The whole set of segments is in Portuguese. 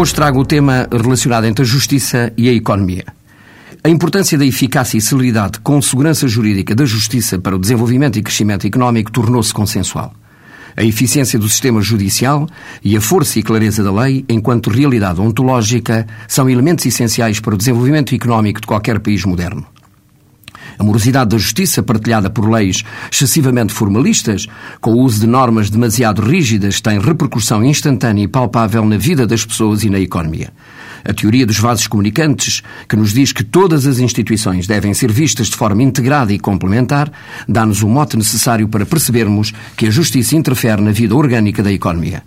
Hoje trago o tema relacionado entre a justiça e a economia. A importância da eficácia e celeridade com segurança jurídica da justiça para o desenvolvimento e crescimento económico tornou-se consensual. A eficiência do sistema judicial e a força e clareza da lei, enquanto realidade ontológica, são elementos essenciais para o desenvolvimento económico de qualquer país moderno. A morosidade da justiça, partilhada por leis excessivamente formalistas, com o uso de normas demasiado rígidas, tem repercussão instantânea e palpável na vida das pessoas e na economia. A teoria dos vasos comunicantes, que nos diz que todas as instituições devem ser vistas de forma integrada e complementar, dá-nos o mote necessário para percebermos que a justiça interfere na vida orgânica da economia.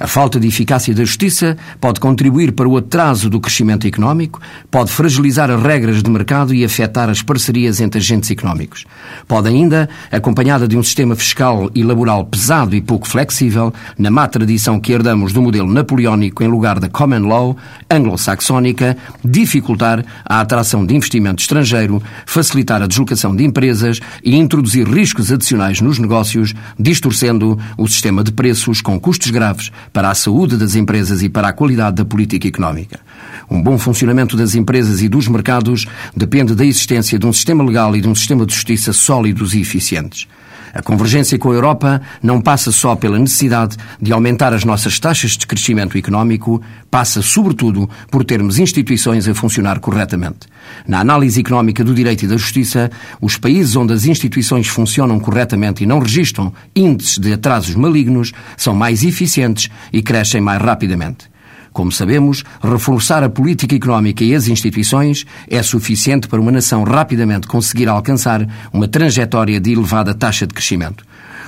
A falta de eficácia da justiça pode contribuir para o atraso do crescimento económico, pode fragilizar as regras de mercado e afetar as parcerias entre agentes económicos. Pode ainda, acompanhada de um sistema fiscal e laboral pesado e pouco flexível, na má tradição que herdamos do modelo napoleónico em lugar da common law anglo-saxónica, dificultar a atração de investimento estrangeiro, facilitar a deslocação de empresas e introduzir riscos adicionais nos negócios, distorcendo o sistema de preços com custos graves para a saúde das empresas e para a qualidade da política económica. Um bom funcionamento das empresas e dos mercados depende da existência de um sistema legal e de um sistema de justiça sólidos e eficientes. A convergência com a Europa não passa só pela necessidade de aumentar as nossas taxas de crescimento económico, passa, sobretudo, por termos instituições a funcionar corretamente. Na análise económica do direito e da justiça, os países onde as instituições funcionam corretamente e não registram índices de atrasos malignos são mais eficientes e crescem mais rapidamente. Como sabemos, reforçar a política económica e as instituições é suficiente para uma nação rapidamente conseguir alcançar uma trajetória de elevada taxa de crescimento.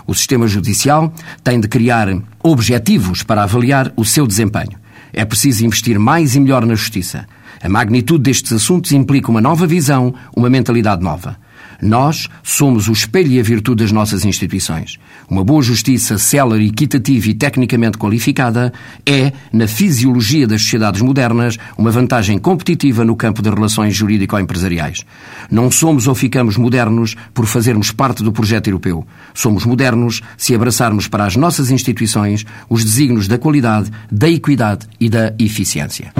O sistema judicial tem de criar objetivos para avaliar o seu desempenho. É preciso investir mais e melhor na justiça. A magnitude destes assuntos implica uma nova visão, uma mentalidade nova. Nós somos o espelho e a virtude das nossas instituições. Uma boa justiça célere, equitativa e tecnicamente qualificada é, na fisiologia das sociedades modernas, uma vantagem competitiva no campo das relações jurídico-empresariais. Não somos ou ficamos modernos por fazermos parte do projeto europeu. Somos modernos se abraçarmos para as nossas instituições os desígnios da qualidade, da equidade e da eficiência.